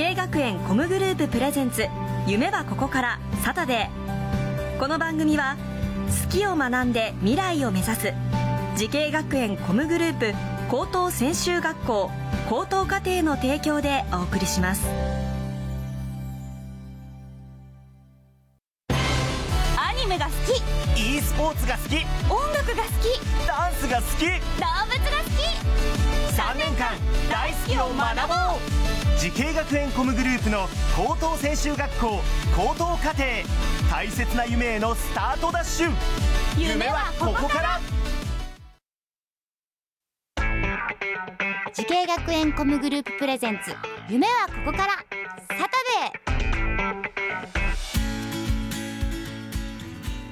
滋慶学園 COMグループ presents 夢はここからサタデー。この番組は好きを学んで未来を目指す滋慶学園 COMグループ高等専修学校高等課程の提供でお送りします。アニメが好き。e スポーツが好き。音楽が好き。ダンスが好き。動物が好き。3年間大好きを学ぼう滋慶学園 COMグループの高等専修学校高等課程大切な夢へのスタートダッシュ。夢はここから。滋慶学園 COMグループ presents 夢はここから。サタデー。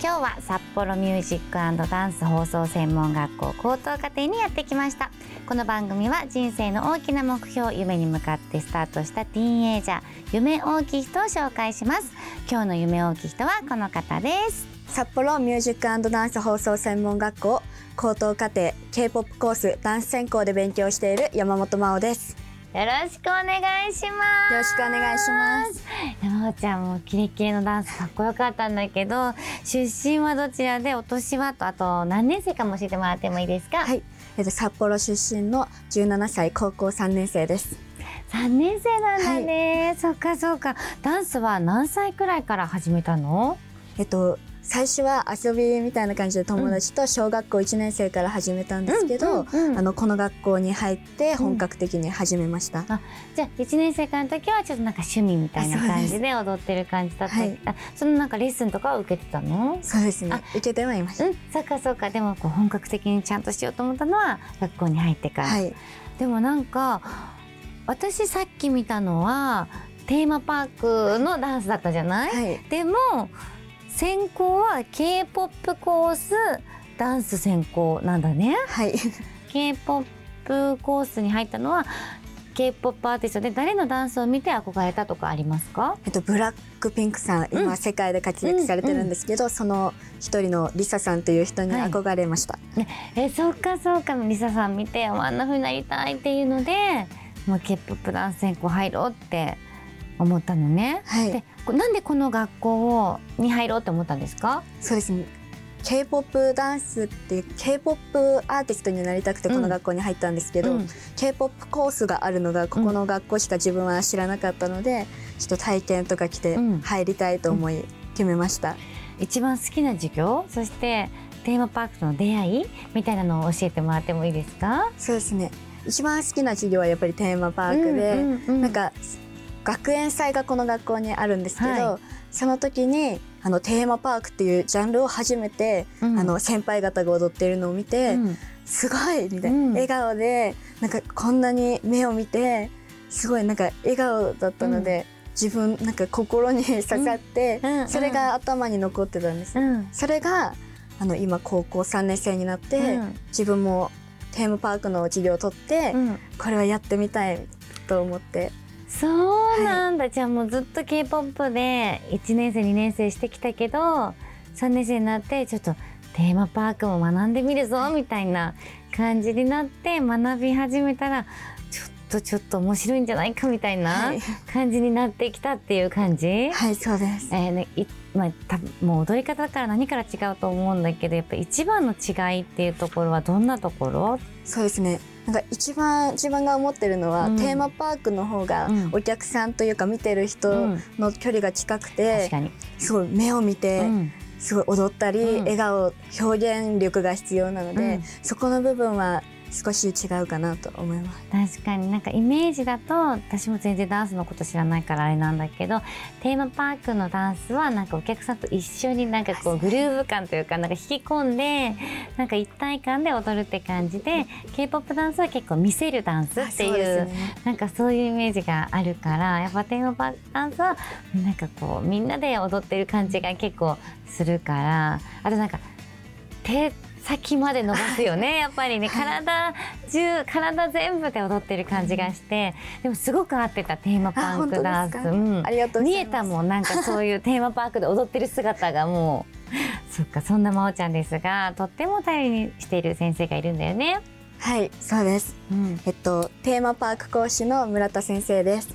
今日は札幌ミュージックダンス放送専門学校高等課程にやってきました。この番組は人生の大きな目標夢に向かってスタートしたティーンエイジャー夢大きい人を紹介します。今日の夢大きい人はこの方です。札幌ミュージックダンス放送専門学校高等課程 K-POP コースダンス専攻で勉強している山本真央です。よろしくお願いします。よろしくお願いします。山尾ちゃんもキレキレのダンスかっこよかったんだけど出身はどちらでお年はとあと何年生かも教えてもらってもいいですか？はい、えっと、札幌出身の17歳高校3年生です。3年生なんだね、そっかそっか。ダンスは何歳くらいから始めたの？えっと最初は遊びみたいな感じで友達と小学校1年生から始めたんですけど、うんうんうんあのこの学校に入って本格的に始めました、あじゃあ1年生からの時はちょっとなんか趣味みたいな感じで踊ってる感じだった。はい。あそのなんかレッスンとかは受けてたの？そうですね。あ。受けてはいました、うんそっかそっか。でもこう本格的にちゃんとしようと思ったのは学校に入ってから、はい。でもなんか私さっき見たのはテーマパークのダンスだったじゃない、はい。でも専攻は K-POP コースダンス専攻なんだね。はい。K-POP コースに入ったのは K-POP アーティストで誰のダンスを見て憧れたとかありますか？えっと、ブラックピンクさん今、うん。世界で活躍されてるんですけど、その一人のリサさんという人にはい。憧れました、えそうかそうかリサさん見てあんな風になりたいっていうのでもう K-POP ダンス専攻入ろうって思ったのね。はい。でこなんでこの学校をに入ろうって思ったんですか？そうですね。K-POP ダンスっていう K-POP アーティストになりたくてこの学校に入ったんですけど、うん。K-POP コースがあるのがここの学校しか自分は知らなかったので、ちょっと体験とか来てうん。入りたいと思い決めました、一番好きな授業？そしてテーマパークとの出会いみたいなのを教えてもらってもいいですか？そうですね。一番好きな授業はやっぱりテーマパークで、うんうんうん。なんか学園祭がこの学校にあるんですけど、はその時にあのテーマパークっていうジャンルを初めて、うん。あの先輩方が踊ってるのを見て、うん。すごいみたいな、うん。笑顔でなんかこんなに目を見てすごいなんか笑顔だったので、自分なんか心に刺さって、それが頭に残ってたんです、うん。それがあの今高校3年生になって、うん。自分もテーマパークの授業を取って、うん。これはやってみたいと思ってそうなんだ、じゃあもうずっと K-POP で1年生2年生してきたけど3年生になってちょっとテーマパークも学んでみるぞみたいな感じになって学び始めたらちょっとちょっと面白いんじゃないかみたいなはい。感じになってきたっていう感じ、はいそうです。えーねいまあ、多分もう踊り方から何から違うと思うんだけどやっぱ一番の違いっていうところはどんなところ？そうですねなんか一番自分が思ってるのは、うん。テーマパークの方がうん。お客さんというか見てる人うん。の距離が近く確て、すごい目を見て、うん。すごい踊ったり、うん。笑顔表現力が必要なので、うん。そこの部分は少し違うかなと思います。確かになんかイメージだと私も全然ダンスのこと知らないからあれなんだけどテーマパークのダンスはなんかお客さんと一緒になんかこうグルーヴ感というかなんか引き込んでなんか一体感で踊るって感じで K-POP ダンスは結構見せるダンスっていうねなんかそういうイメージがあるからやっぱテーマパークダンスはなんかこうみんなで踊ってる感じが結構するからあとなんか手先まで伸ばすよね。やっぱりね体中体全部で踊ってる感じがしてでもすごく合ってたテーマパークダンス、うん。ありがとう見えたもん。なんかそういうテーマパークで踊ってる姿がもう。そっかそんな真央ちゃんですがとっても頼りにしている先生がいるんだよね。はい、そうです。うん、えっとテーマパーク講師の村田先生です。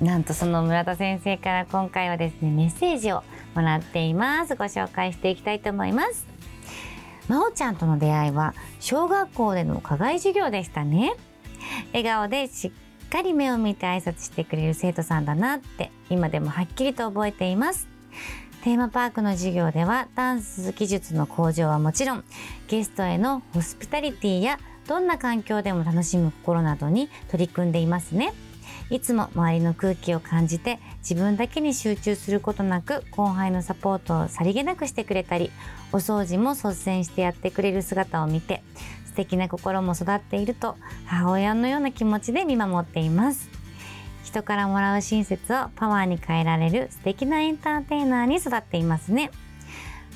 なんとその村田先生から今回はですねメッセージをもらっています。ご紹介していきたいと思いますまおちゃんとの出会いは小学校での課外授業でしたね。笑顔でしっかり目を見て挨拶してくれる生徒さんだなって今でもはっきりと覚えています。テーマパークの授業ではダンス技術の向上はもちろんゲストへのホスピタリティやどんな環境でも楽しむ心などに取り組んでいますね。いつも周りの空気を感じて自分だけに集中することなく後輩のサポートをさりげなくしてくれたりお掃除も率先してやってくれる姿を見て素敵な心も育っていると母親のような気持ちで見守っています。人からもらう親切をパワーに変えられる素敵なエンターテイナーに育っていますね。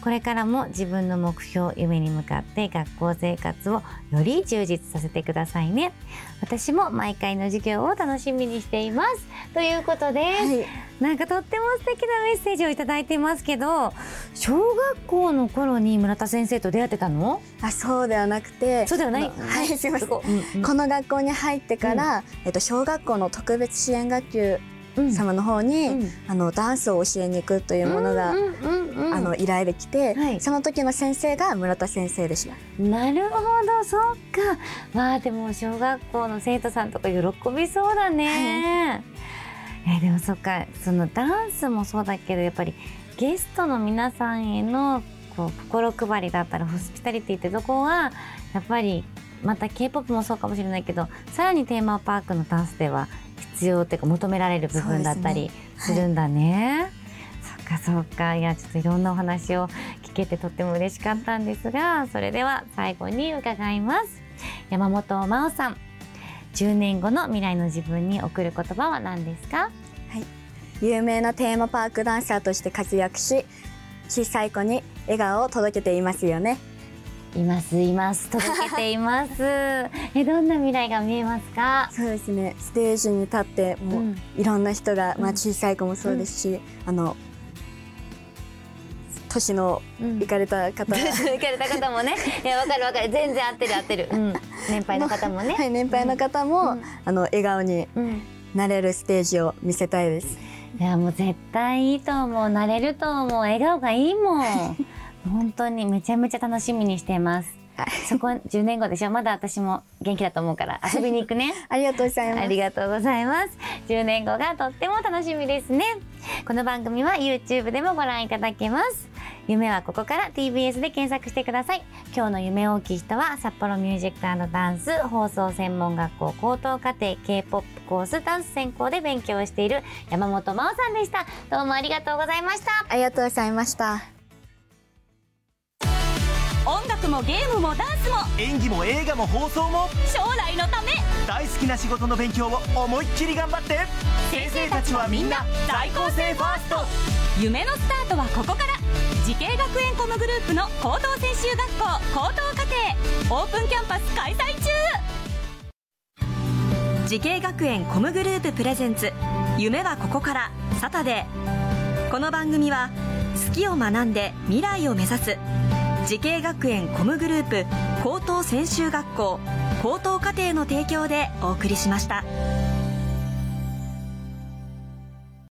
これからも自分の目標夢に向かって学校生活をより充実させてくださいね。私も毎回の授業を楽しみにしています。ということで、はい。なんかとっても素敵なメッセージをいただいていますけど小学校の頃に村田先生と出会ってたの？あそうではなくてそうではない？はいすいません。こ。うんうん。この学校に入ってから、えっと、小学校の特別支援学級うん様の方に、うん。あのダンスを教えに行くというものが、あの依頼できて、はい。その時の先生が村田先生でした。なるほどそっか。まあでも小学校の生徒さんとか喜びそうだね、えでもそっか。そのダンスもそうだけどやっぱりゲストの皆さんへのこう心配りだったりホスピタリティってとこはやっぱりまた k p o p もそうかもしれないけどさらにテーマパークのダンスでは必要っていうか求められる部分だったりするんだね。そっかそっか。いやちょっといろんなお話を聞けてとっても嬉しかったんですがそれでは最後に伺います。山本真央さん。10年後の未来の自分に送る言葉は何ですか？有名なテーマパークダンサーとして活躍し小さい子に笑顔を届けていますよねいますいます。届けています。えどんな未来が見えますか？そうですね。ステージに立ってもう、うん。いろんな人が、まあ、うん小さい子もそうですし、あの年のうん。いかれた方、行かれた方もね。いやわかるわかる。全然合ってる合ってる、うん、年配の方もね、はい、年配の方も、うん。あの笑顔にうん。なれるステージを見せたいです。いやもう絶対いいと思う。慣れると思う。笑顔がいいもん本当にめちゃめちゃ楽しみにしてます。そこ10年後でしょ？まだ私も元気だと思うから。遊びに行くね。ありがとうございます。ありがとうございます。10年後がとっても楽しみですね。この番組は YouTube でもご覧いただけます。夢はここから TBS で検索してください。今日の夢大きい人は札幌ミュージックダンス放送専門学校高等課程 K-POP コースダンス専攻で勉強をしている山本真央さんでした。どうもありがとうございました。ありがとうございました。音楽もゲームもダンスも演技も映画も放送も将来のため大好きな仕事の勉強を思いっきり頑張って先生たちはみんな在校生ファースト夢のスタートはここから滋慶学園 COMグループの高等専修学校高等課程オープンキャンパス開催中滋慶学園 COMグループ presents 夢はここからサタデー。この番組は好きを学んで未来を目指す滋慶学園 COMグループ高等専修学校高等課程の提供でお送りしました。